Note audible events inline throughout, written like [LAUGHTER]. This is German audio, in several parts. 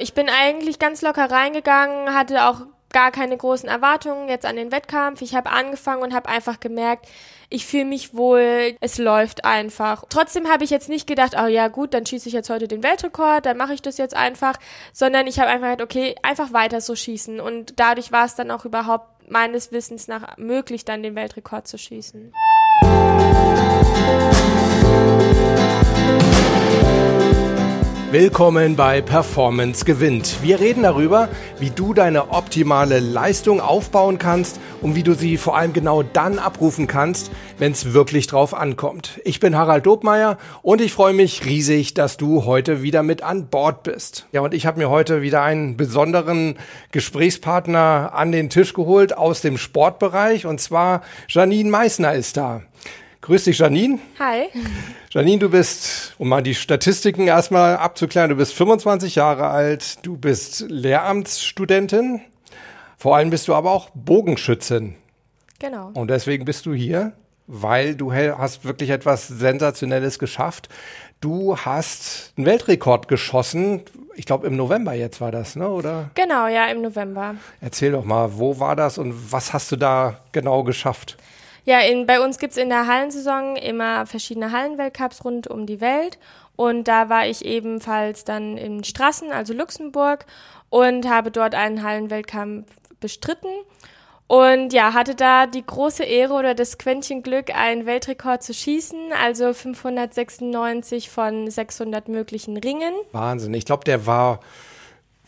Ich bin eigentlich ganz locker reingegangen, hatte auch gar keine großen Erwartungen jetzt an den Wettkampf. Ich habe angefangen und habe einfach gemerkt, ich fühle mich wohl, es läuft einfach. Trotzdem habe ich jetzt nicht gedacht, oh ja gut, dann schieße ich jetzt heute den Weltrekord, dann mache ich das jetzt einfach, sondern ich habe einfach gedacht, okay, einfach weiter so schießen und dadurch war es dann auch überhaupt meines Wissens nach möglich, dann den Weltrekord zu schießen. Willkommen bei Performance gewinnt. Wir reden darüber, wie du deine optimale Leistung aufbauen kannst und wie du sie vor allem genau dann abrufen kannst, wenn es wirklich drauf ankommt. Ich bin Harald Dobmeier und ich freue mich riesig, dass du heute wieder mit an Bord bist. Ja, und ich habe mir heute wieder einen besonderen Gesprächspartner an den Tisch geholt aus dem Sportbereich und zwar Janine Meissner ist da. Grüß dich, Janine. Hi. Janine, du bist, um mal die Statistiken erstmal abzuklären, du bist 25 Jahre alt, du bist Lehramtsstudentin, vor allem bist du aber auch Bogenschützin. Genau. Und deswegen bist du hier, weil du hast wirklich etwas Sensationelles geschafft. Du hast einen Weltrekord geschossen. Ich glaube, im November jetzt war das, ne? Oder? Genau, ja, im November. Erzähl doch mal, wo war das und was hast du da genau geschafft? Ja, in, bei uns gibt's in der Hallensaison immer verschiedene Hallenweltcups rund um die Welt. Und da war ich ebenfalls dann in Strassen, also Luxemburg, und habe dort einen Hallenweltkampf bestritten. Und ja, hatte da die große Ehre oder das Quäntchen Glück, einen Weltrekord zu schießen, also 596 von 600 möglichen Ringen. Wahnsinn. Ich glaube, der war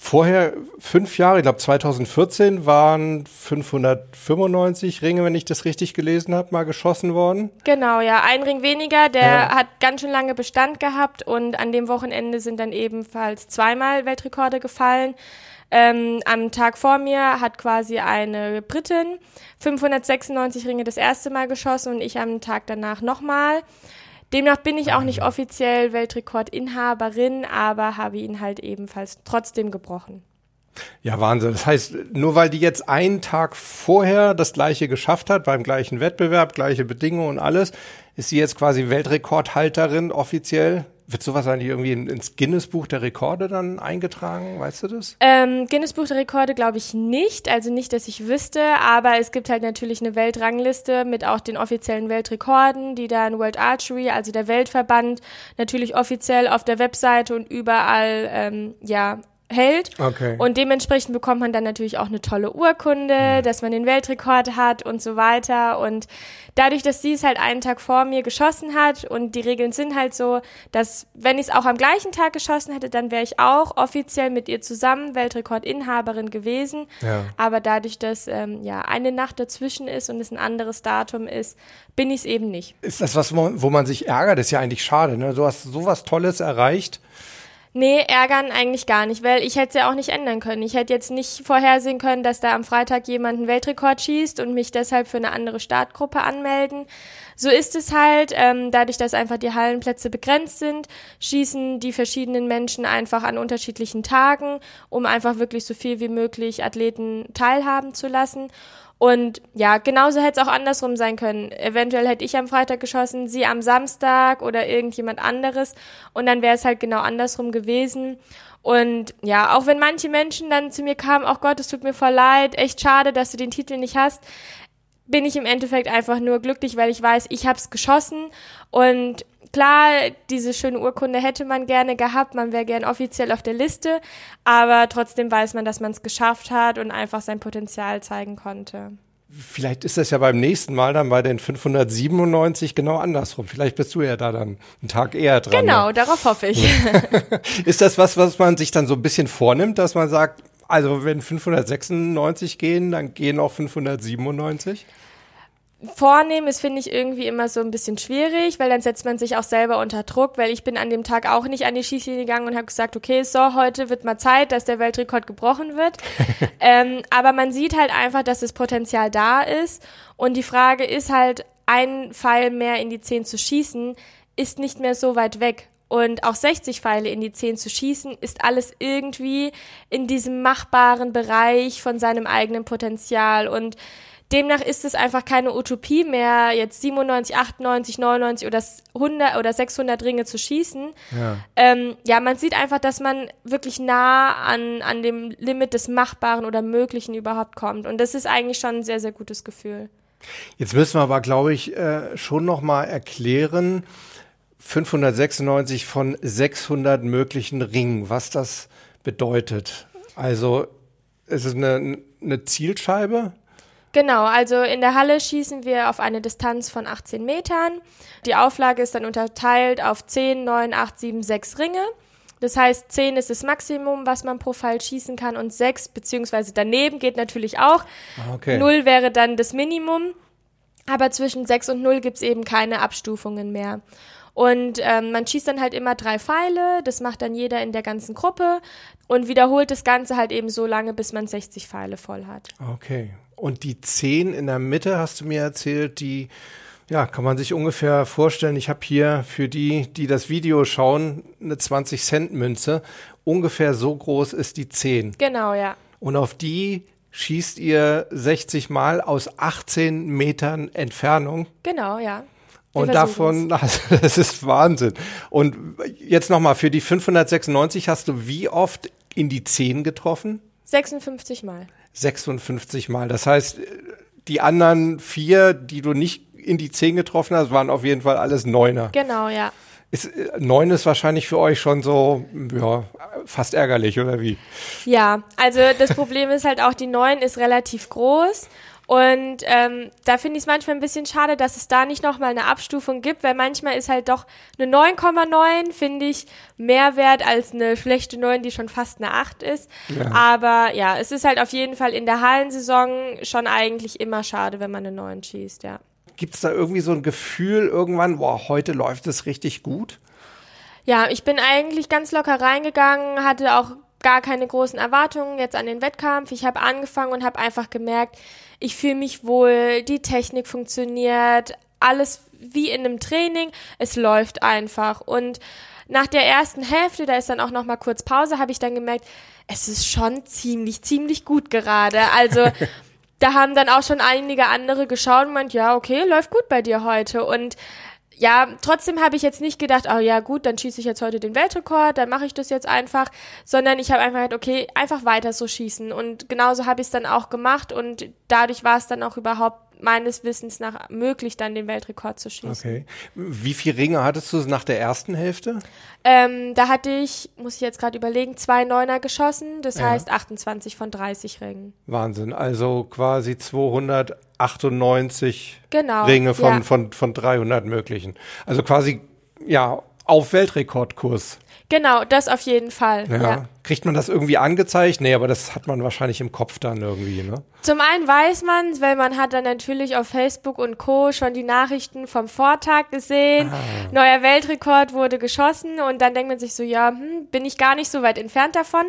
Vorher fünf Jahre, ich glaube 2014 waren 595 Ringe, wenn ich das richtig gelesen habe, mal geschossen worden. Genau, ja, ein Ring weniger, der ja. hat ganz schön lange Bestand gehabt und an dem Wochenende sind dann ebenfalls zweimal Weltrekorde gefallen. Ähm, am Tag vor mir hat quasi eine Britin 596 Ringe das erste Mal geschossen und ich am Tag danach nochmal. Demnach bin ich auch nicht offiziell Weltrekordinhaberin, aber habe ihn halt ebenfalls trotzdem gebrochen. Ja, Wahnsinn. Das heißt, nur weil die jetzt einen Tag vorher das gleiche geschafft hat, beim gleichen Wettbewerb, gleiche Bedingungen und alles, ist sie jetzt quasi Weltrekordhalterin offiziell? Wird sowas eigentlich irgendwie ins Guinness-Buch der Rekorde dann eingetragen? Weißt du das? Ähm, Guinness-Buch der Rekorde glaube ich nicht. Also nicht, dass ich wüsste. Aber es gibt halt natürlich eine Weltrangliste mit auch den offiziellen Weltrekorden, die dann World Archery, also der Weltverband, natürlich offiziell auf der Webseite und überall ähm, ja hält. Okay. Und dementsprechend bekommt man dann natürlich auch eine tolle Urkunde, mhm. dass man den Weltrekord hat und so weiter. Und dadurch, dass sie es halt einen Tag vor mir geschossen hat und die Regeln sind halt so, dass wenn ich es auch am gleichen Tag geschossen hätte, dann wäre ich auch offiziell mit ihr zusammen Weltrekordinhaberin gewesen. Ja. Aber dadurch, dass ähm, ja eine Nacht dazwischen ist und es ein anderes Datum ist, bin ich es eben nicht. Ist das was, wo man sich ärgert? Das ist ja eigentlich schade. Ne? Du hast sowas Tolles erreicht. Nee, ärgern eigentlich gar nicht, weil ich hätte es ja auch nicht ändern können. Ich hätte jetzt nicht vorhersehen können, dass da am Freitag jemand einen Weltrekord schießt und mich deshalb für eine andere Startgruppe anmelden. So ist es halt. Ähm, dadurch, dass einfach die Hallenplätze begrenzt sind, schießen die verschiedenen Menschen einfach an unterschiedlichen Tagen, um einfach wirklich so viel wie möglich Athleten teilhaben zu lassen. Und ja, genauso hätte es auch andersrum sein können. Eventuell hätte ich am Freitag geschossen, sie am Samstag oder irgendjemand anderes. Und dann wäre es halt genau andersrum gewesen. Und ja, auch wenn manche Menschen dann zu mir kamen, ach oh Gott, es tut mir voll leid, echt schade, dass du den Titel nicht hast, bin ich im Endeffekt einfach nur glücklich, weil ich weiß, ich habe es geschossen und klar, diese schöne Urkunde hätte man gerne gehabt, man wäre gern offiziell auf der Liste, aber trotzdem weiß man, dass man es geschafft hat und einfach sein Potenzial zeigen konnte. Vielleicht ist das ja beim nächsten Mal dann bei den 597 genau andersrum. Vielleicht bist du ja da dann einen Tag eher dran. Genau, ne? darauf hoffe ich. [LAUGHS] ist das was, was man sich dann so ein bisschen vornimmt, dass man sagt, also wenn 596 gehen, dann gehen auch 597? Vornehmen ist, finde ich, irgendwie immer so ein bisschen schwierig, weil dann setzt man sich auch selber unter Druck, weil ich bin an dem Tag auch nicht an die Schießlinie gegangen und habe gesagt, okay, so, heute wird mal Zeit, dass der Weltrekord gebrochen wird. [LAUGHS] ähm, aber man sieht halt einfach, dass das Potenzial da ist und die Frage ist halt, ein Pfeil mehr in die 10 zu schießen, ist nicht mehr so weit weg. Und auch 60 Pfeile in die 10 zu schießen, ist alles irgendwie in diesem machbaren Bereich von seinem eigenen Potenzial. Und Demnach ist es einfach keine Utopie mehr, jetzt 97, 98, 99 oder 100 oder 600 Ringe zu schießen. Ja, ähm, ja man sieht einfach, dass man wirklich nah an, an dem Limit des Machbaren oder Möglichen überhaupt kommt. Und das ist eigentlich schon ein sehr, sehr gutes Gefühl. Jetzt müssen wir aber, glaube ich, äh, schon noch mal erklären, 596 von 600 möglichen Ringen, was das bedeutet. Also es ist eine, eine Zielscheibe. Genau, also in der Halle schießen wir auf eine Distanz von 18 Metern. Die Auflage ist dann unterteilt auf 10, 9, 8, 7, 6 Ringe. Das heißt, 10 ist das Maximum, was man pro Pfeil schießen kann und 6 beziehungsweise daneben geht natürlich auch. Ah, okay. 0 wäre dann das Minimum, aber zwischen 6 und 0 gibt es eben keine Abstufungen mehr. Und ähm, man schießt dann halt immer drei Pfeile, das macht dann jeder in der ganzen Gruppe und wiederholt das Ganze halt eben so lange, bis man 60 Pfeile voll hat. Okay. Und die 10 in der Mitte, hast du mir erzählt, die ja, kann man sich ungefähr vorstellen. Ich habe hier für die, die das Video schauen, eine 20 Cent Münze. Ungefähr so groß ist die 10. Genau, ja. Und auf die schießt ihr 60 Mal aus 18 Metern Entfernung. Genau, ja. Wir und davon, [LAUGHS] das ist Wahnsinn. Und jetzt nochmal, für die 596 hast du wie oft in die 10 getroffen? 56 Mal. 56 Mal. Das heißt, die anderen vier, die du nicht in die zehn getroffen hast, waren auf jeden Fall alles Neuner. Genau, ja. Ist, äh, neun ist wahrscheinlich für euch schon so, ja, fast ärgerlich, oder wie? Ja, also das Problem ist halt auch, die neun ist relativ groß. Und ähm, da finde ich es manchmal ein bisschen schade, dass es da nicht nochmal eine Abstufung gibt, weil manchmal ist halt doch eine 9,9, finde ich, mehr wert als eine schlechte 9, die schon fast eine 8 ist. Ja. Aber ja, es ist halt auf jeden Fall in der Hallensaison schon eigentlich immer schade, wenn man eine 9 schießt, ja. Gibt es da irgendwie so ein Gefühl irgendwann, boah, heute läuft es richtig gut? Ja, ich bin eigentlich ganz locker reingegangen, hatte auch gar keine großen Erwartungen jetzt an den Wettkampf. Ich habe angefangen und habe einfach gemerkt, ich fühle mich wohl, die Technik funktioniert, alles wie in einem Training, es läuft einfach und nach der ersten Hälfte, da ist dann auch noch mal kurz Pause, habe ich dann gemerkt, es ist schon ziemlich ziemlich gut gerade. Also [LAUGHS] da haben dann auch schon einige andere geschaut und meint, ja, okay, läuft gut bei dir heute. Und ja, trotzdem habe ich jetzt nicht gedacht, oh ja gut, dann schieße ich jetzt heute den Weltrekord, dann mache ich das jetzt einfach, sondern ich habe einfach gedacht, okay, einfach weiter so schießen. Und genauso habe ich es dann auch gemacht und dadurch war es dann auch überhaupt meines Wissens nach möglich, dann den Weltrekord zu schießen. Okay. Wie viele Ringe hattest du nach der ersten Hälfte? Ähm, da hatte ich, muss ich jetzt gerade überlegen, zwei Neuner geschossen, das ja. heißt 28 von 30 Ringen. Wahnsinn, also quasi 298 genau, Ringe von, ja. von, von 300 möglichen. Also quasi, ja, auf Weltrekordkurs. Genau, das auf jeden Fall. Ja. ja. Kriegt man das irgendwie angezeigt? Nee, aber das hat man wahrscheinlich im Kopf dann irgendwie, ne? Zum einen weiß man weil man hat dann natürlich auf Facebook und Co. schon die Nachrichten vom Vortag gesehen. Ah. Neuer Weltrekord wurde geschossen und dann denkt man sich so, ja, hm, bin ich gar nicht so weit entfernt davon.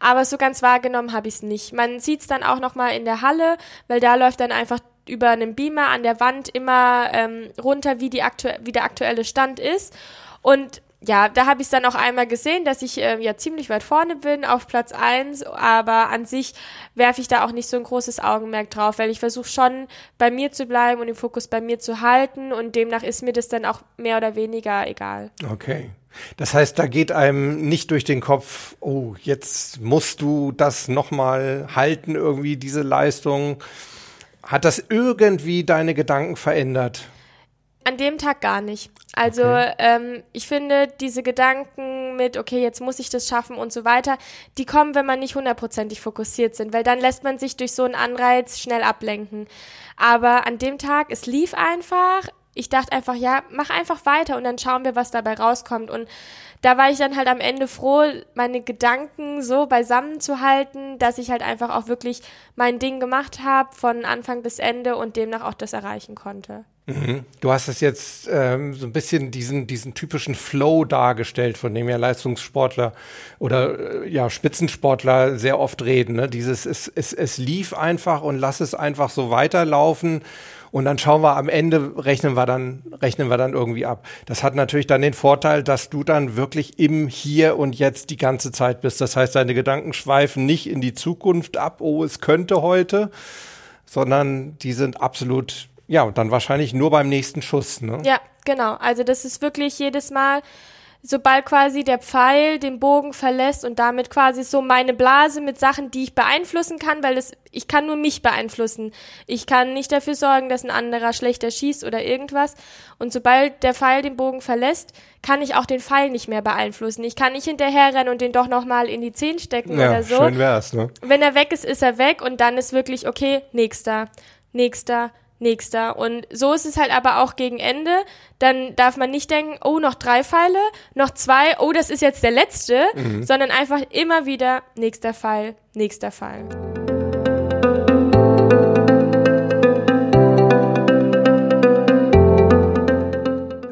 Aber so ganz wahrgenommen habe ich es nicht. Man sieht es dann auch nochmal in der Halle, weil da läuft dann einfach über einen Beamer an der Wand immer ähm, runter, wie, die aktu wie der aktuelle Stand ist. Und ja, da habe ich es dann auch einmal gesehen, dass ich äh, ja ziemlich weit vorne bin, auf Platz eins. aber an sich werfe ich da auch nicht so ein großes Augenmerk drauf, weil ich versuche schon bei mir zu bleiben und den Fokus bei mir zu halten und demnach ist mir das dann auch mehr oder weniger egal. Okay. Das heißt, da geht einem nicht durch den Kopf, oh, jetzt musst du das nochmal halten, irgendwie diese Leistung. Hat das irgendwie deine Gedanken verändert? An dem Tag gar nicht. Also okay. ähm, ich finde, diese Gedanken mit, okay, jetzt muss ich das schaffen und so weiter, die kommen, wenn man nicht hundertprozentig fokussiert sind, weil dann lässt man sich durch so einen Anreiz schnell ablenken. Aber an dem Tag, es lief einfach. Ich dachte einfach, ja, mach einfach weiter und dann schauen wir, was dabei rauskommt. Und da war ich dann halt am Ende froh, meine Gedanken so beisammen zu halten, dass ich halt einfach auch wirklich mein Ding gemacht habe von Anfang bis Ende und demnach auch das erreichen konnte. Mhm. Du hast es jetzt ähm, so ein bisschen diesen, diesen typischen Flow dargestellt, von dem ja Leistungssportler oder äh, ja Spitzensportler sehr oft reden. Ne? Dieses es, es, es lief einfach und lass es einfach so weiterlaufen und dann schauen wir am Ende rechnen wir dann rechnen wir dann irgendwie ab. Das hat natürlich dann den Vorteil, dass du dann wirklich im Hier und Jetzt die ganze Zeit bist. Das heißt, deine Gedanken schweifen nicht in die Zukunft ab. Oh, es könnte heute sondern die sind absolut, ja, und dann wahrscheinlich nur beim nächsten Schuss. Ne? Ja, genau. Also das ist wirklich jedes Mal, sobald quasi der Pfeil den Bogen verlässt und damit quasi so meine Blase mit Sachen, die ich beeinflussen kann, weil es, ich kann nur mich beeinflussen. Ich kann nicht dafür sorgen, dass ein anderer schlechter schießt oder irgendwas. Und sobald der Pfeil den Bogen verlässt, kann ich auch den Pfeil nicht mehr beeinflussen. Ich kann nicht hinterherrennen und den doch nochmal in die Zehen stecken ja, oder so. Schön wär's, ne? Wenn er weg ist, ist er weg und dann ist wirklich, okay, nächster, nächster, nächster. Und so ist es halt aber auch gegen Ende. Dann darf man nicht denken, oh, noch drei Pfeile, noch zwei, oh, das ist jetzt der letzte, mhm. sondern einfach immer wieder nächster Pfeil, nächster Pfeil.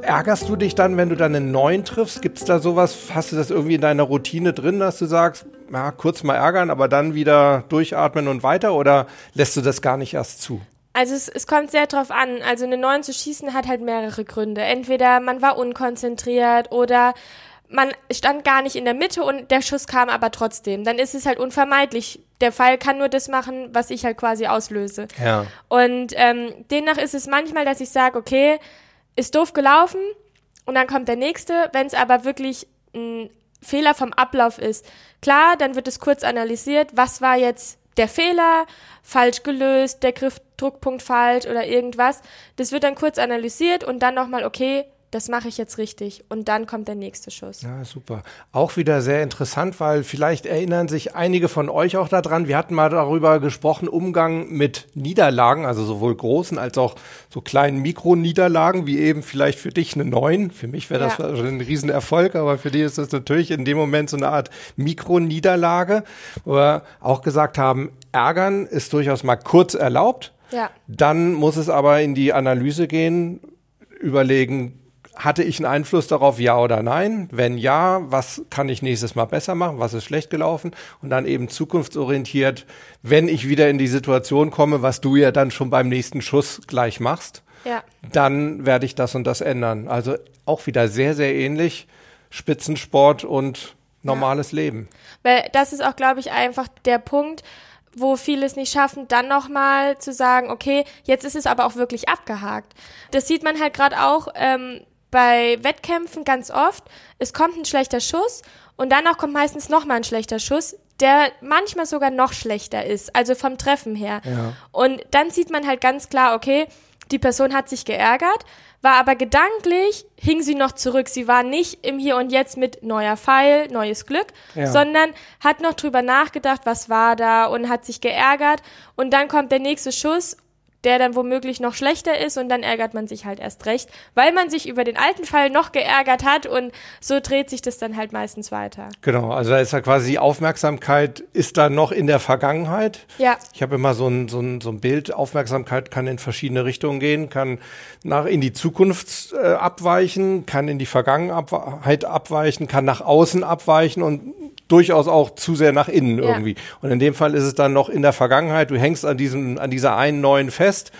Ärgerst du dich dann, wenn du dann einen neuen triffst? Gibt es da sowas? Hast du das irgendwie in deiner Routine drin, dass du sagst, ja, kurz mal ärgern, aber dann wieder durchatmen und weiter? Oder lässt du das gar nicht erst zu? Also es, es kommt sehr drauf an. Also eine 9 zu schießen hat halt mehrere Gründe. Entweder man war unkonzentriert oder man stand gar nicht in der Mitte und der Schuss kam aber trotzdem. Dann ist es halt unvermeidlich. Der Pfeil kann nur das machen, was ich halt quasi auslöse. Ja. Und ähm, demnach ist es manchmal, dass ich sage, okay, ist doof gelaufen und dann kommt der nächste. Wenn es aber wirklich ein Fehler vom Ablauf ist, klar, dann wird es kurz analysiert, was war jetzt der Fehler, falsch gelöst, der Griffdruckpunkt falsch oder irgendwas. Das wird dann kurz analysiert und dann nochmal, okay, das mache ich jetzt richtig. Und dann kommt der nächste Schuss. Ja, super. Auch wieder sehr interessant, weil vielleicht erinnern sich einige von euch auch daran. Wir hatten mal darüber gesprochen, Umgang mit Niederlagen, also sowohl großen als auch so kleinen Mikroniederlagen, wie eben vielleicht für dich eine neun. Für mich wäre das ja. ein Riesenerfolg, aber für dich ist das natürlich in dem Moment so eine Art Mikroniederlage, wo wir auch gesagt haben, ärgern ist durchaus mal kurz erlaubt. Ja. Dann muss es aber in die Analyse gehen, überlegen, hatte ich einen Einfluss darauf, ja oder nein? Wenn ja, was kann ich nächstes Mal besser machen? Was ist schlecht gelaufen? Und dann eben zukunftsorientiert, wenn ich wieder in die Situation komme, was du ja dann schon beim nächsten Schuss gleich machst, ja. dann werde ich das und das ändern. Also auch wieder sehr, sehr ähnlich. Spitzensport und normales ja. Leben. Weil das ist auch, glaube ich, einfach der Punkt, wo viele es nicht schaffen, dann nochmal zu sagen, okay, jetzt ist es aber auch wirklich abgehakt. Das sieht man halt gerade auch ähm, bei Wettkämpfen ganz oft, es kommt ein schlechter Schuss und danach kommt meistens nochmal ein schlechter Schuss, der manchmal sogar noch schlechter ist, also vom Treffen her. Ja. Und dann sieht man halt ganz klar, okay, die Person hat sich geärgert, war aber gedanklich, hing sie noch zurück. Sie war nicht im Hier und Jetzt mit neuer Pfeil, neues Glück, ja. sondern hat noch drüber nachgedacht, was war da und hat sich geärgert. Und dann kommt der nächste Schuss der dann womöglich noch schlechter ist und dann ärgert man sich halt erst recht, weil man sich über den alten Fall noch geärgert hat und so dreht sich das dann halt meistens weiter. Genau, also da ist ja quasi die Aufmerksamkeit ist da noch in der Vergangenheit. Ja. Ich habe immer so ein, so, ein, so ein Bild, Aufmerksamkeit kann in verschiedene Richtungen gehen, kann nach in die Zukunft äh, abweichen, kann in die Vergangenheit abweichen, kann nach außen abweichen und durchaus auch zu sehr nach innen ja. irgendwie. Und in dem Fall ist es dann noch in der Vergangenheit, du hängst an diesem, an dieser einen neuen fest,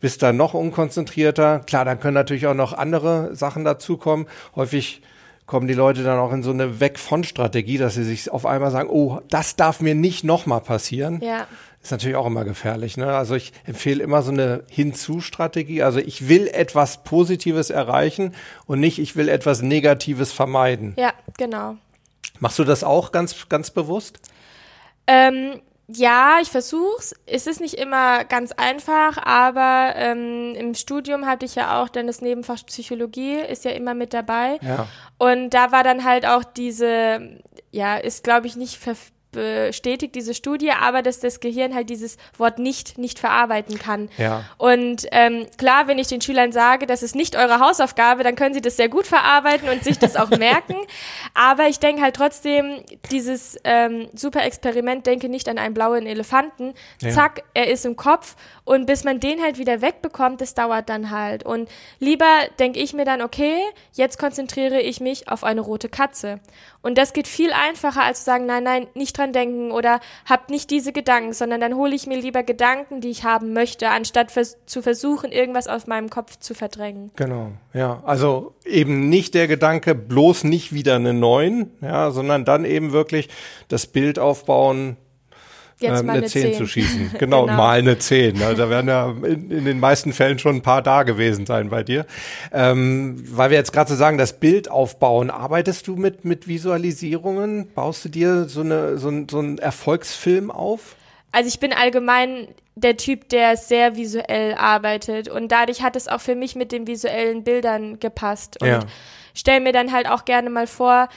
bist dann noch unkonzentrierter. Klar, dann können natürlich auch noch andere Sachen dazukommen. Häufig kommen die Leute dann auch in so eine Weg von Strategie, dass sie sich auf einmal sagen, oh, das darf mir nicht nochmal passieren. Ja. Ist natürlich auch immer gefährlich. Ne? Also ich empfehle immer so eine Hinzu-Strategie. Also ich will etwas Positives erreichen und nicht, ich will etwas Negatives vermeiden. Ja, genau. Machst du das auch ganz, ganz bewusst? Ähm, ja, ich versuch's. Es ist nicht immer ganz einfach, aber ähm, im Studium hatte ich ja auch dann das Nebenfach Psychologie, ist ja immer mit dabei. Ja. Und da war dann halt auch diese, ja, ist glaube ich nicht ver bestätigt diese Studie, aber dass das Gehirn halt dieses Wort nicht nicht verarbeiten kann. Ja. Und ähm, klar, wenn ich den Schülern sage, das ist nicht eure Hausaufgabe, dann können sie das sehr gut verarbeiten und sich das auch [LAUGHS] merken. Aber ich denke halt trotzdem, dieses ähm, super Experiment, denke nicht an einen blauen Elefanten. Ja. Zack, er ist im Kopf und bis man den halt wieder wegbekommt, das dauert dann halt. Und lieber denke ich mir dann, okay, jetzt konzentriere ich mich auf eine rote Katze. Und das geht viel einfacher, als zu sagen, nein, nein, nicht dran denken oder habt nicht diese Gedanken, sondern dann hole ich mir lieber Gedanken, die ich haben möchte, anstatt vers zu versuchen, irgendwas aus meinem Kopf zu verdrängen. Genau, ja. Also eben nicht der Gedanke, bloß nicht wieder eine neuen, ja, sondern dann eben wirklich das Bild aufbauen, Jetzt ähm, mal eine eine 10, 10. zu schießen. [LAUGHS] Genau, Genau. mal eine 10. Ne? Da werden ja in, in den meisten Fällen schon ein paar da gewesen sein bei dir. Ähm, weil wir jetzt gerade so sagen, das Bild aufbauen, arbeitest du mit, mit Visualisierungen? Baust du dir so, eine, so, ein, so einen Erfolgsfilm auf? Also ich bin allgemein der Typ, der sehr visuell arbeitet und dadurch hat es auch für mich mit den visuellen Bildern gepasst. Und Ja. stell mir dann halt auch gerne mal vor,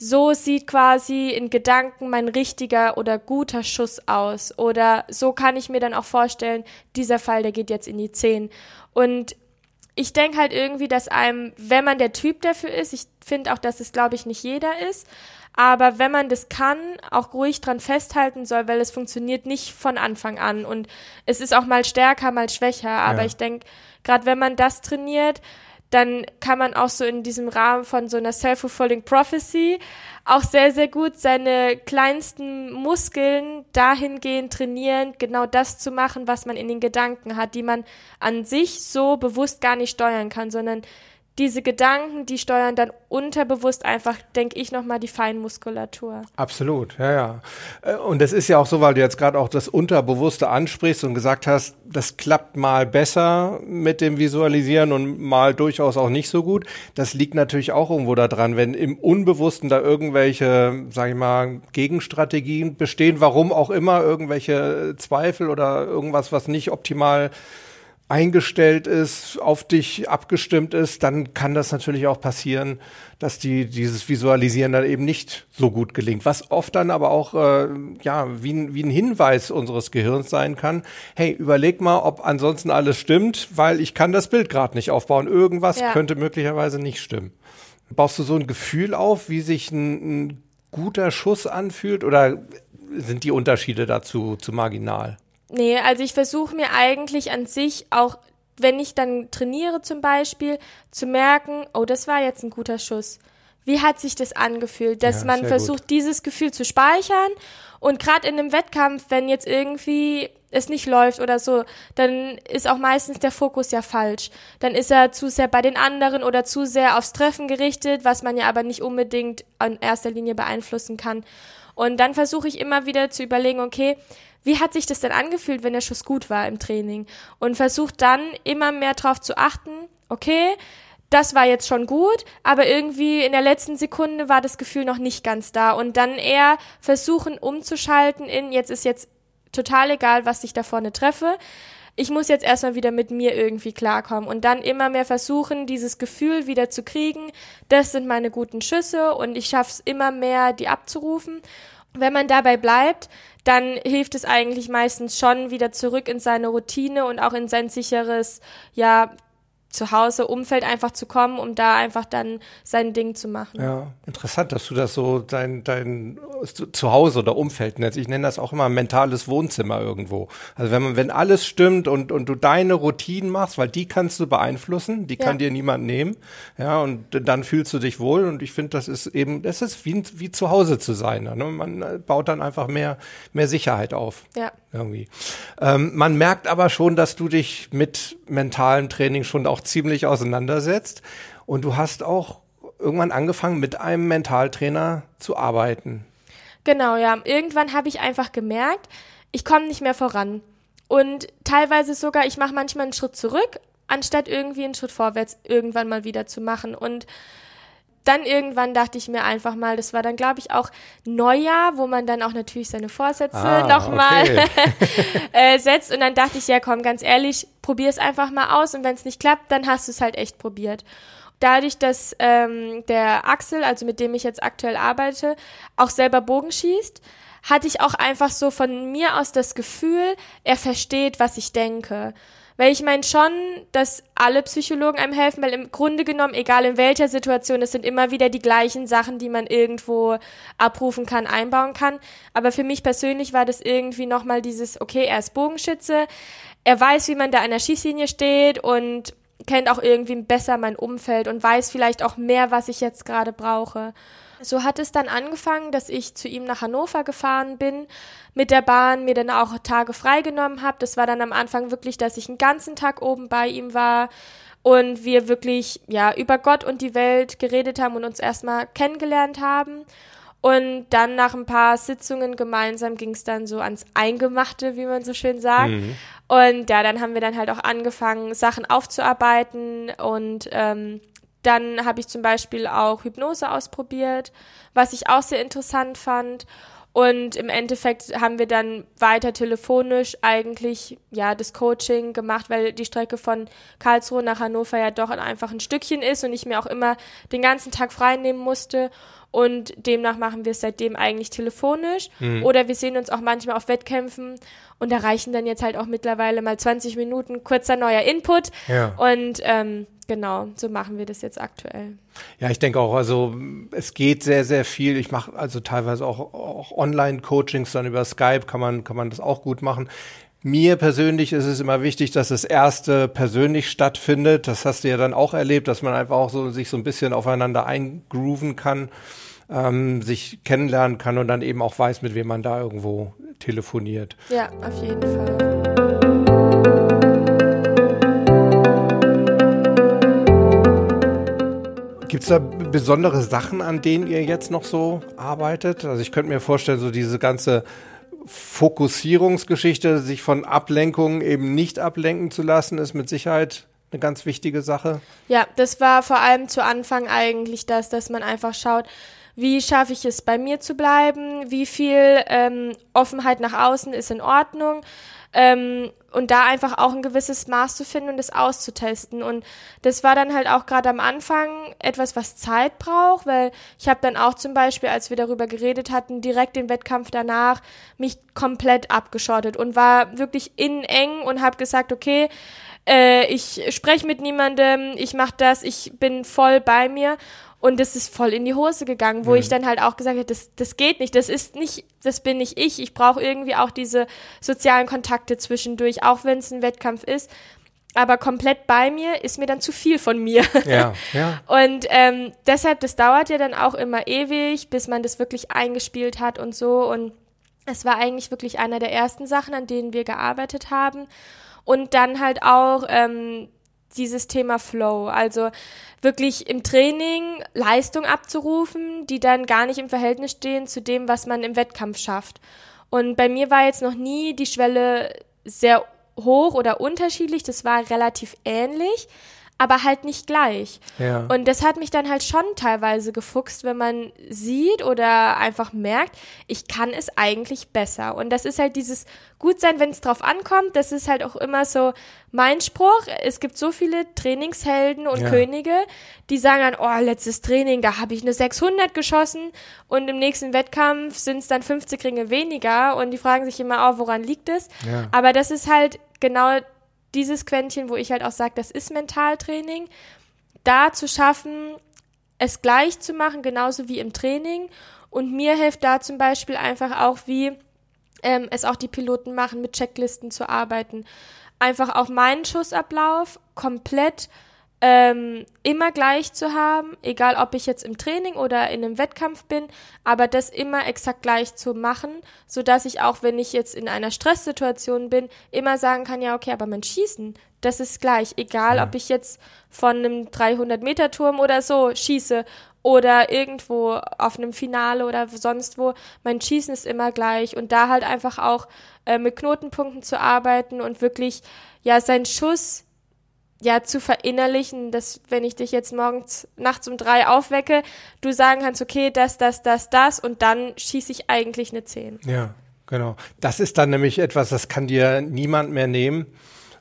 so sieht quasi in Gedanken mein richtiger oder guter Schuss aus. Oder so kann ich mir dann auch vorstellen, dieser Fall, der geht jetzt in die 10. Und ich denke halt irgendwie, dass einem, wenn man der Typ dafür ist, ich finde auch, dass es, glaube ich, nicht jeder ist, aber wenn man das kann, auch ruhig dran festhalten soll, weil es funktioniert nicht von Anfang an und es ist auch mal stärker, mal schwächer, aber Ja. ich denke, gerade wenn man das trainiert, dann kann man auch so in diesem Rahmen von so einer self-fulfilling prophecy auch sehr, sehr gut seine kleinsten Muskeln dahingehend trainieren, genau das zu machen, was man in den Gedanken hat, die man an sich so bewusst gar nicht steuern kann, sondern diese Gedanken, die steuern dann unterbewusst einfach, denke ich, nochmal die Feinmuskulatur. Absolut, ja, ja. Äh, Und es ist ja auch so, weil du jetzt gerade auch das Unterbewusste ansprichst und gesagt hast, das klappt mal besser mit dem Visualisieren und mal durchaus auch nicht so gut. Das liegt natürlich auch irgendwo daran, wenn im Unbewussten da irgendwelche, sag ich mal, Gegenstrategien bestehen, warum auch immer, irgendwelche Zweifel oder irgendwas, was nicht optimal eingestellt ist, auf dich abgestimmt ist, dann kann das natürlich auch passieren, dass die dieses Visualisieren dann eben nicht so gut gelingt. Was oft dann aber auch äh, ja wie, ein- wie ein Hinweis unseres Gehirns sein kann. Hey, überleg mal, ob ansonsten alles stimmt, weil ich kann das Bild gerade nicht aufbauen. Irgendwas Ja. könnte möglicherweise nicht stimmen. Baust du so ein Gefühl auf, wie sich ein, ein guter Schuss anfühlt, oder sind die Unterschiede dazu zu marginal? Nee, also ich versuche mir eigentlich an sich auch, wenn ich dann trainiere zum Beispiel, zu merken, oh, das war jetzt ein guter Schuss. Wie hat sich das angefühlt? Dass Ja, man versucht, dieses Gefühl zu speichern und gerade in einem Wettkampf, wenn jetzt irgendwie es nicht läuft oder so, dann ist auch meistens der Fokus ja falsch. Dann ist er zu sehr bei den anderen oder zu sehr aufs Treffen gerichtet, was man ja aber nicht unbedingt in erster Linie beeinflussen kann. Und dann versuche ich immer wieder zu überlegen, okay, wie hat sich das denn angefühlt, wenn der Schuss gut war im Training? Und versucht dann immer mehr darauf zu achten, okay, das war jetzt schon gut, aber irgendwie in der letzten Sekunde war das Gefühl noch nicht ganz da. Und dann eher versuchen umzuschalten in, jetzt ist jetzt total egal, was ich da vorne treffe. Ich muss jetzt erstmal wieder mit mir irgendwie klarkommen und dann immer mehr versuchen, dieses Gefühl wieder zu kriegen. Das sind meine guten Schüsse und ich schaffe es immer mehr, die abzurufen. Wenn man dabei bleibt, dann hilft es eigentlich meistens schon wieder zurück in seine Routine und auch in sein sicheres, ja, Zuhause, Umfeld einfach zu kommen, um da einfach dann sein Ding zu machen. Ja, interessant, dass du das so dein, dein Zuhause oder Umfeld nennst. Ich nenne das auch immer mentales Wohnzimmer irgendwo. Also wenn man, wenn alles stimmt und, und du deine Routinen machst, weil die kannst du beeinflussen, die kann Ja. dir niemand nehmen. Ja, und dann fühlst du dich wohl und ich finde, das ist eben, das ist wie, wie zu Hause zu sein. Ne? Man äh, baut dann einfach mehr, mehr Sicherheit auf Ja. irgendwie. Ähm, man merkt aber schon, dass du dich mit mentalem Training schon auch ziemlich auseinandersetzt und du hast auch irgendwann angefangen, mit einem Mentaltrainer zu arbeiten. Genau, ja. Irgendwann habe ich einfach gemerkt, ich komme nicht mehr voran. Und teilweise sogar, ich mache manchmal einen Schritt zurück, anstatt irgendwie einen Schritt vorwärts irgendwann mal wieder zu machen. Und dann irgendwann dachte ich mir einfach mal, das war dann, glaube ich, auch Neujahr, wo man dann auch natürlich seine Vorsätze Ah, nochmal okay. [LAUGHS] äh, setzt. Und dann dachte ich, ja komm, ganz ehrlich, probier es einfach mal aus und wenn es nicht klappt, dann hast du es halt echt probiert. Dadurch, dass ähm, der Axel, also mit dem ich jetzt aktuell arbeite, auch selber Bogen schießt, hatte ich auch einfach so von mir aus das Gefühl, er versteht, was ich denke. Weil ich meine schon, dass alle Psychologen einem helfen, weil im Grunde genommen, egal in welcher Situation, es sind immer wieder die gleichen Sachen, die man irgendwo abrufen kann, einbauen kann. Aber für mich persönlich war das irgendwie nochmal dieses, okay, er ist Bogenschütze, er weiß, wie man da an der Schießlinie steht und kennt auch irgendwie besser mein Umfeld und weiß vielleicht auch mehr, was ich jetzt gerade brauche. So hat es dann angefangen, dass ich zu ihm nach Hannover gefahren bin mit der Bahn, mir dann auch Tage freigenommen habe. Das war dann am Anfang wirklich, dass ich einen ganzen Tag oben bei ihm war und wir wirklich ja über Gott und die Welt geredet haben und uns erstmal kennengelernt haben. Und dann nach ein paar Sitzungen gemeinsam ging es dann so ans Eingemachte, wie man so schön sagt. Mhm. Und ja, dann haben wir dann halt auch angefangen, Sachen aufzuarbeiten und ähm, dann habe ich zum Beispiel auch Hypnose ausprobiert, was ich auch sehr interessant fand. Und im Endeffekt haben wir dann weiter telefonisch eigentlich ja das Coaching gemacht, weil die Strecke von Karlsruhe nach Hannover ja doch einfach ein Stückchen ist und ich mir auch immer den ganzen Tag frei nehmen musste. Und demnach machen wir es seitdem eigentlich telefonisch. Mhm. Oder wir sehen uns auch manchmal auf Wettkämpfen und erreichen dann jetzt halt auch mittlerweile mal 20 Minuten kurzer neuer Input. Ja. Und ähm, genau, so machen wir das jetzt aktuell. Ja, ich denke auch, also es geht sehr, sehr viel. Ich mache also teilweise auch, auch Online-Coachings dann über Skype, kann man, kann man das auch gut machen. Mir persönlich ist es immer wichtig, dass das erste persönlich stattfindet. Das hast du ja dann auch erlebt, dass man einfach auch so sich so ein bisschen aufeinander eingrooven kann, ähm, sich kennenlernen kann und dann eben auch weiß, mit wem man da irgendwo telefoniert. Ja, auf jeden Fall. Gibt es da besondere Sachen, an denen ihr jetzt noch so arbeitet? Also ich könnte mir vorstellen, so diese ganze Fokussierungsgeschichte, sich von Ablenkungen eben nicht ablenken zu lassen, ist mit Sicherheit eine ganz wichtige Sache. Ja, das war vor allem zu Anfang eigentlich das, dass man einfach schaut, wie schaffe ich es bei mir zu bleiben, wie viel ähm, Offenheit nach außen ist in Ordnung, ähm, und da einfach auch ein gewisses Maß zu finden und es auszutesten. Und das war dann halt auch gerade am Anfang etwas, was Zeit braucht, weil ich habe dann auch zum Beispiel, als wir darüber geredet hatten, direkt den Wettkampf danach mich komplett abgeschottet und war wirklich innen eng und habe gesagt, okay, äh, ich spreche mit niemandem, ich mache das, ich bin voll bei mir. Und das ist voll in die Hose gegangen, wo mhm. ich dann halt auch gesagt habe, das, das geht nicht, das ist nicht, das bin nicht ich. Ich brauche irgendwie auch diese sozialen Kontakte zwischendurch, auch wenn es ein Wettkampf ist. Aber komplett bei mir ist mir dann zu viel von mir. Ja, ja. [LAUGHS] Und ähm, deshalb, das dauert ja dann auch immer ewig, bis man das wirklich eingespielt hat und so. Und es war eigentlich wirklich einer der ersten Sachen, an denen wir gearbeitet haben. Und dann halt auch ähm, dieses Thema Flow. Also wirklich im Training Leistung abzurufen, die dann gar nicht im Verhältnis stehen zu dem, was man im Wettkampf schafft. Und bei mir war jetzt noch nie die Schwelle sehr hoch oder unterschiedlich, das war relativ ähnlich aber halt nicht gleich. Ja. Und das hat mich dann halt schon teilweise gefuchst, wenn man sieht oder einfach merkt, ich kann es eigentlich besser. Und das ist halt dieses Gutsein, wenn es drauf ankommt. Das ist halt auch immer so mein Spruch. Es gibt so viele Trainingshelden und ja. Könige, die sagen dann, oh, letztes Training, da habe ich eine 600 geschossen und im nächsten Wettkampf sind es dann 50 Ringe weniger und die fragen sich immer, oh, woran liegt es? Ja. Aber das ist halt genau dieses Quäntchen, wo ich halt auch sage, das ist Mentaltraining, da zu schaffen, es gleich zu machen, genauso wie im Training. Und mir hilft da zum Beispiel einfach auch, wie ähm, es auch die Piloten machen, mit Checklisten zu arbeiten. Einfach auch meinen Schussablauf komplett ähm, immer gleich zu haben, egal ob ich jetzt im Training oder in einem Wettkampf bin, aber das immer exakt gleich zu machen, so dass ich auch, wenn ich jetzt in einer Stresssituation bin, immer sagen kann, ja, okay, aber mein Schießen, das ist gleich, egal ja. ob ich jetzt von einem 300 Meter Turm oder so schieße oder irgendwo auf einem Finale oder sonst wo, mein Schießen ist immer gleich und da halt einfach auch äh, mit Knotenpunkten zu arbeiten und wirklich ja sein Schuss ja zu verinnerlichen, dass wenn ich dich jetzt morgens nachts um drei aufwecke, du sagen kannst, okay, das, das, das, das und dann schieße ich eigentlich eine Zehn. Ja, genau. Das ist dann nämlich etwas, das kann dir niemand mehr nehmen.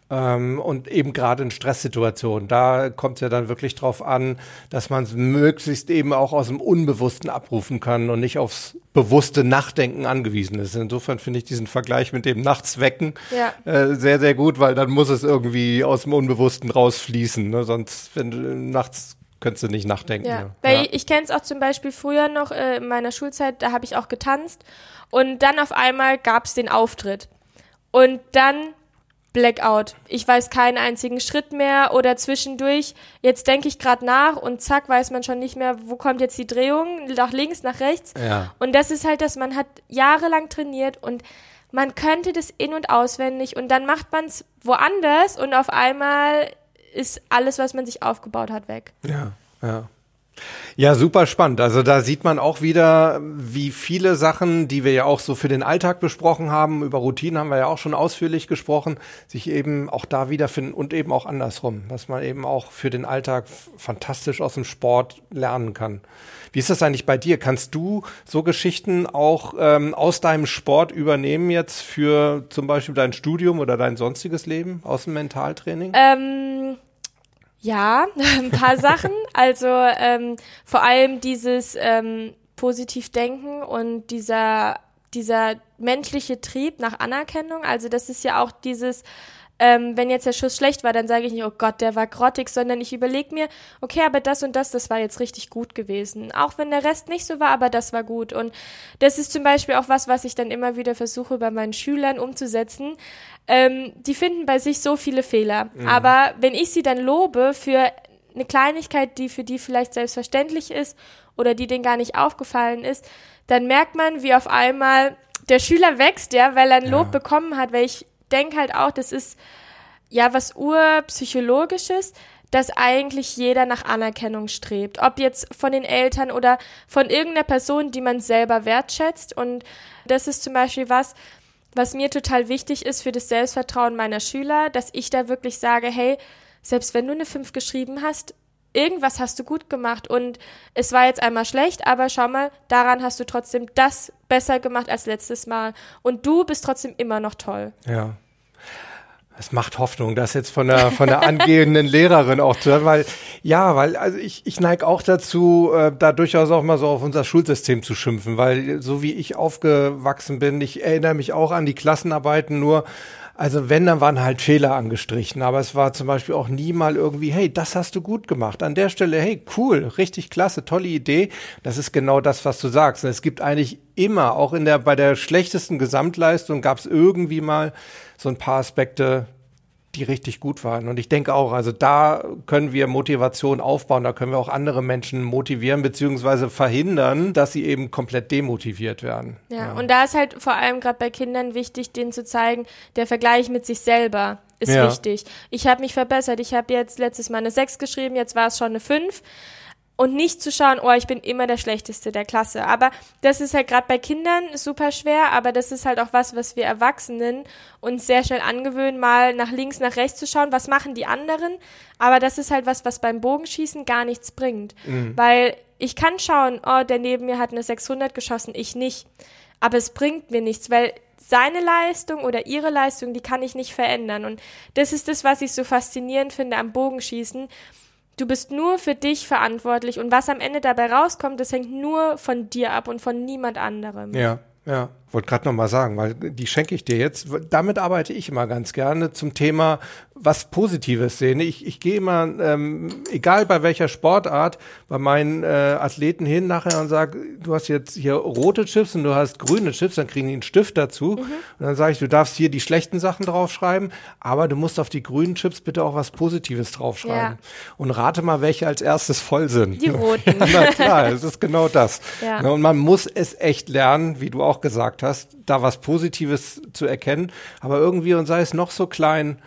Ähm, und eben gerade in Stresssituationen, da kommt es ja dann wirklich drauf an, dass man es möglichst eben auch aus dem Unbewussten abrufen kann und nicht aufs bewusste Nachdenken angewiesen ist. Insofern finde ich diesen Vergleich mit dem Nachtswecken ja. äh, sehr, sehr gut, weil dann muss es irgendwie aus dem Unbewussten rausfließen. Ne? Sonst, wenn du nachts könntest du nicht nachdenken. Ja, ja. weil ja. ich kenne es auch zum Beispiel früher noch äh, in meiner Schulzeit, da habe ich auch getanzt und dann auf einmal gab es den Auftritt. Und dann Blackout. Ich weiß keinen einzigen Schritt mehr oder zwischendurch. Jetzt denke ich gerade nach und zack, weiß man schon nicht mehr, wo kommt jetzt die Drehung, nach links, nach rechts. Ja. Und das ist halt, dass man hat jahrelang trainiert und man könnte das in- und auswendig und dann macht man es woanders und auf einmal ist alles, was man sich aufgebaut hat, weg. Ja, ja. Ja, super spannend. Also da sieht man auch wieder, wie viele Sachen, die wir ja auch so für den Alltag besprochen haben, über Routinen haben wir ja auch schon ausführlich gesprochen, sich eben auch da wiederfinden und eben auch andersrum, was man eben auch für den Alltag fantastisch aus dem Sport lernen kann. Wie ist das eigentlich bei dir? Kannst du so Geschichten auch ähm, aus deinem Sport übernehmen jetzt für zum Beispiel dein Studium oder dein sonstiges Leben aus dem Mentaltraining? Ähm ja, [LAUGHS] ein paar Sachen. Also ähm, vor allem dieses ähm, Positivdenken und dieser, dieser menschliche Trieb nach Anerkennung. Also das ist ja auch dieses, ähm, wenn jetzt der Schuss schlecht war, dann sage ich nicht, oh Gott, der war grottig, sondern ich überlege mir, okay, aber das und das, das war jetzt richtig gut gewesen. Auch wenn der Rest nicht so war, aber das war gut. Und das ist zum Beispiel auch was, was ich dann immer wieder versuche, bei meinen Schülern umzusetzen. Ähm, die finden bei sich so viele Fehler. Mhm. Aber wenn ich sie dann lobe für eine Kleinigkeit, die für die vielleicht selbstverständlich ist oder die denen gar nicht aufgefallen ist, dann merkt man, wie auf einmal der Schüler wächst, ja, weil er ein Lob ja. bekommen hat, weil ich denke halt auch, das ist ja was urpsychologisches, dass eigentlich jeder nach Anerkennung strebt. Ob jetzt von den Eltern oder von irgendeiner Person, die man selber wertschätzt. Und das ist zum Beispiel was, was mir total wichtig ist für das Selbstvertrauen meiner Schüler, dass ich da wirklich sage, hey, selbst wenn du eine 5 geschrieben hast, irgendwas hast du gut gemacht und es war jetzt einmal schlecht, aber schau mal, daran hast du trotzdem das besser gemacht als letztes Mal und du bist trotzdem immer noch toll. Ja. Es macht Hoffnung, das jetzt von der, von der angehenden Lehrerin auch zu hören, weil, ja, weil, also ich, ich neige auch dazu, äh, da durchaus auch mal so auf unser Schulsystem zu schimpfen, weil so wie ich aufgewachsen bin, ich erinnere mich auch an die Klassenarbeiten nur, also wenn, dann waren halt Fehler angestrichen, aber es war zum Beispiel auch nie mal irgendwie, hey, das hast du gut gemacht. An der Stelle, hey, cool, richtig klasse, tolle Idee. Das ist genau das, was du sagst. Es gibt eigentlich immer, auch in der, bei der schlechtesten Gesamtleistung gab es irgendwie mal so ein paar Aspekte, die richtig gut waren. Und ich denke auch, also da können wir Motivation aufbauen, da können wir auch andere Menschen motivieren beziehungsweise verhindern, dass sie eben komplett demotiviert werden. Ja, ja. und da ist halt vor allem gerade bei Kindern wichtig, denen zu zeigen, der Vergleich mit sich selber ist ja. wichtig. Ich habe mich verbessert. Ich habe jetzt letztes Mal eine 6 geschrieben, jetzt war es schon eine 5 und nicht zu schauen, oh, ich bin immer der Schlechteste der Klasse. Aber das ist halt gerade bei Kindern super schwer, aber das ist halt auch was, was wir Erwachsenen uns sehr schnell angewöhnen, mal nach links, nach rechts zu schauen, was machen die anderen. Aber das ist halt was, was beim Bogenschießen gar nichts bringt. Mhm. Weil ich kann schauen, oh, der neben mir hat eine 600 geschossen, ich nicht. Aber es bringt mir nichts, weil seine Leistung oder ihre Leistung, die kann ich nicht verändern. Und das ist das, was ich so faszinierend finde am Bogenschießen Du bist nur für dich verantwortlich und was am Ende dabei rauskommt, das hängt nur von dir ab und von niemand anderem. Ja, ja. Wollte gerade noch mal sagen, weil die schenke ich dir jetzt. Damit arbeite ich immer ganz gerne zum Thema was Positives sehen. Ich, ich gehe immer, ähm, egal bei welcher Sportart, bei meinen äh, Athleten hin nachher und sage, du hast jetzt hier rote Chips und du hast grüne Chips, dann kriegen die einen Stift dazu. Mhm. Und dann sage ich, du darfst hier die schlechten Sachen draufschreiben, aber du musst auf die grünen Chips bitte auch was Positives draufschreiben. Ja. Und rate mal, welche als erstes voll sind. Die roten. [LAUGHS] Na klar, es ist genau das. Ja. Und man muss es echt lernen, wie du auch gesagt gesagt hast, da was Positives zu erkennen. Aber irgendwie, und sei es noch so klein,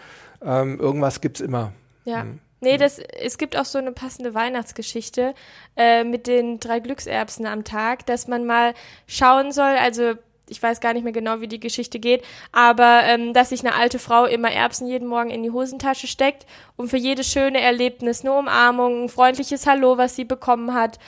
ähm, irgendwas gibt's immer. Ja. Mhm. Nee, das, es gibt auch so eine passende Weihnachtsgeschichte äh, mit den drei Glückserbsen am Tag, dass man mal schauen soll, also ich weiß gar nicht mehr genau, wie die Geschichte geht, aber ähm, dass sich eine alte Frau immer Erbsen jeden Morgen in die Hosentasche steckt und für jedes schöne Erlebnis eine Umarmung, ein freundliches Hallo, was sie bekommen hat,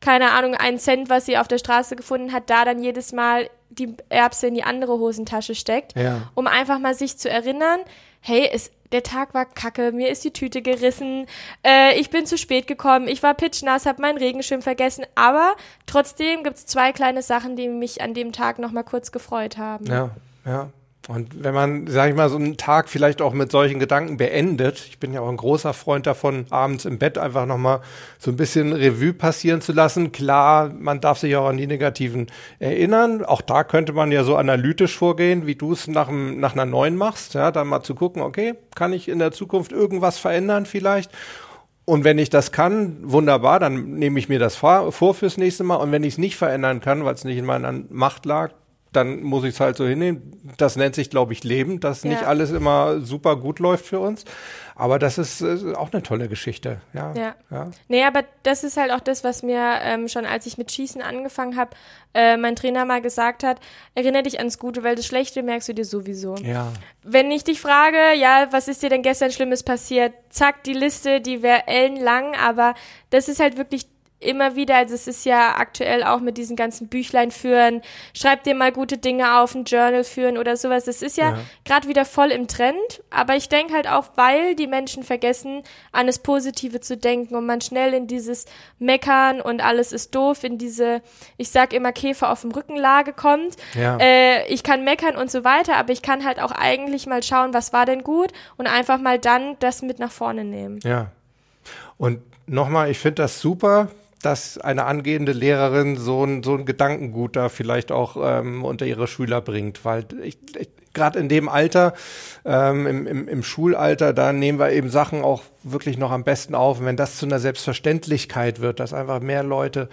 keine Ahnung, einen Cent, was sie auf der Straße gefunden hat, da dann jedes Mal die Erbse in die andere Hosentasche steckt, ja. um einfach mal sich zu erinnern, hey, es, der Tag war kacke, mir ist die Tüte gerissen, äh, ich bin zu spät gekommen, ich war pitchnass, habe meinen Regenschirm vergessen, aber trotzdem gibt's zwei kleine Sachen, die mich an dem Tag nochmal kurz gefreut haben. Ja, ja. Und wenn man, sag ich mal, so einen Tag vielleicht auch mit solchen Gedanken beendet, ich bin ja auch ein großer Freund davon, abends im Bett einfach nochmal so ein bisschen Revue passieren zu lassen. Klar, man darf sich auch an die negativen erinnern. Auch da könnte man ja so analytisch vorgehen, wie du es nach, nach einer neuen machst. Ja, dann mal zu gucken, okay, kann ich in der Zukunft irgendwas verändern vielleicht? Und wenn ich das kann, wunderbar, dann nehme ich mir das vor, vor fürs nächste Mal. Und wenn ich es nicht verändern kann, weil es nicht in meiner Macht lag, dann muss ich es halt so hinnehmen. das nennt sich, glaube ich, Leben, dass ja. nicht alles immer super gut läuft für uns. Aber das ist, ist auch eine tolle Geschichte. Ja. ja. ja. Nee, aber das ist halt auch das, was mir ähm, schon, als ich mit Schießen angefangen habe, äh, mein Trainer mal gesagt hat, erinnere dich ans Gute, weil das Schlechte merkst du dir sowieso. Ja. Wenn ich dich frage, ja, was ist dir denn gestern Schlimmes passiert? Zack, die Liste, die wäre ellenlang, aber das ist halt wirklich immer wieder, also es ist ja aktuell auch mit diesen ganzen Büchlein führen, schreib dir mal gute Dinge auf, ein Journal führen oder sowas. Das ist ja, ja. gerade wieder voll im Trend, aber ich denke halt auch, weil die Menschen vergessen, an das Positive zu denken und man schnell in dieses Meckern und alles ist doof, in diese, ich sag immer Käfer auf dem Rückenlage kommt. Ja. Äh, ich kann meckern und so weiter, aber ich kann halt auch eigentlich mal schauen, was war denn gut und einfach mal dann das mit nach vorne nehmen. Ja. Und nochmal, ich finde das super, dass eine angehende Lehrerin so ein, so ein Gedankengut da vielleicht auch ähm, unter ihre Schüler bringt, weil ich, ich gerade in dem Alter, ähm, im, im, im Schulalter, da nehmen wir eben Sachen auch wirklich noch am besten auf. Und wenn das zu einer Selbstverständlichkeit wird, dass einfach mehr Leute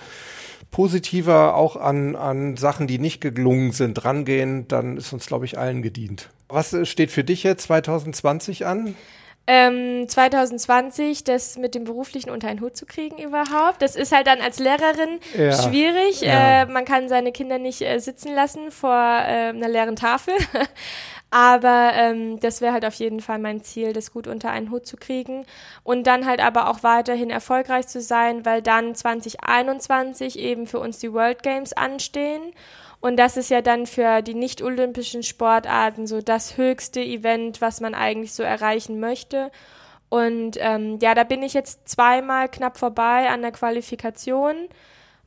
positiver auch an, an Sachen, die nicht gelungen sind, rangehen, dann ist uns, glaube ich, allen gedient. Was steht für dich jetzt 2020 an? Ähm, 2020 das mit dem beruflichen unter einen Hut zu kriegen überhaupt. Das ist halt dann als Lehrerin ja. schwierig. Ja. Äh, man kann seine Kinder nicht äh, sitzen lassen vor äh, einer leeren Tafel. [LAUGHS] aber ähm, das wäre halt auf jeden Fall mein Ziel, das gut unter einen Hut zu kriegen. Und dann halt aber auch weiterhin erfolgreich zu sein, weil dann 2021 eben für uns die World Games anstehen. Und das ist ja dann für die nicht-olympischen Sportarten so das höchste Event, was man eigentlich so erreichen möchte. Und ähm, ja, da bin ich jetzt zweimal knapp vorbei an der Qualifikation,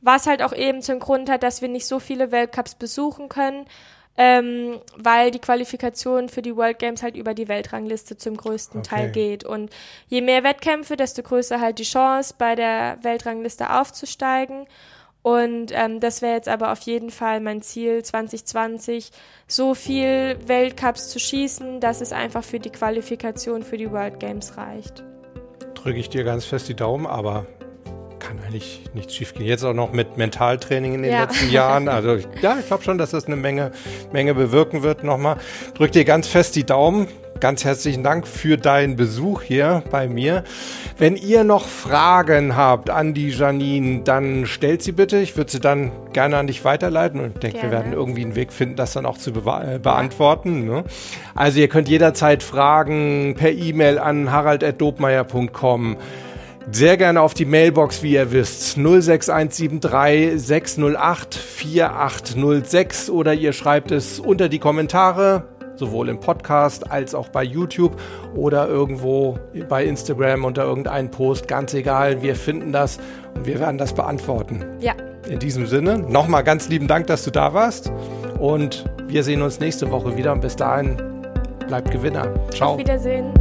was halt auch eben zum Grund hat, dass wir nicht so viele Weltcups besuchen können, ähm, weil die Qualifikation für die World Games halt über die Weltrangliste zum größten okay. Teil geht. Und je mehr Wettkämpfe, desto größer halt die Chance, bei der Weltrangliste aufzusteigen. Und ähm, das wäre jetzt aber auf jeden Fall mein Ziel 2020, so viel Weltcups zu schießen, dass es einfach für die Qualifikation für die World Games reicht. Drücke ich dir ganz fest die Daumen, aber kann eigentlich nichts schiefgehen. Jetzt auch noch mit Mentaltraining in den ja. letzten Jahren. Also ja, ich glaube schon, dass das eine Menge, Menge bewirken wird. Nochmal drück dir ganz fest die Daumen. Ganz herzlichen Dank für deinen Besuch hier bei mir. Wenn ihr noch Fragen habt an die Janine, dann stellt sie bitte. Ich würde sie dann gerne an dich weiterleiten und denke, wir werden irgendwie einen Weg finden, das dann auch zu be äh, beantworten. Ne? Also ihr könnt jederzeit Fragen per E-Mail an harald.dobmeier.com sehr gerne auf die Mailbox, wie ihr wisst, 06173 608 4806 oder ihr schreibt es unter die Kommentare sowohl im Podcast als auch bei YouTube oder irgendwo bei Instagram unter irgendeinen Post. Ganz egal, wir finden das und wir werden das beantworten. Ja. In diesem Sinne, nochmal ganz lieben Dank, dass du da warst und wir sehen uns nächste Woche wieder und bis dahin bleibt Gewinner. Ciao. Auf Wiedersehen.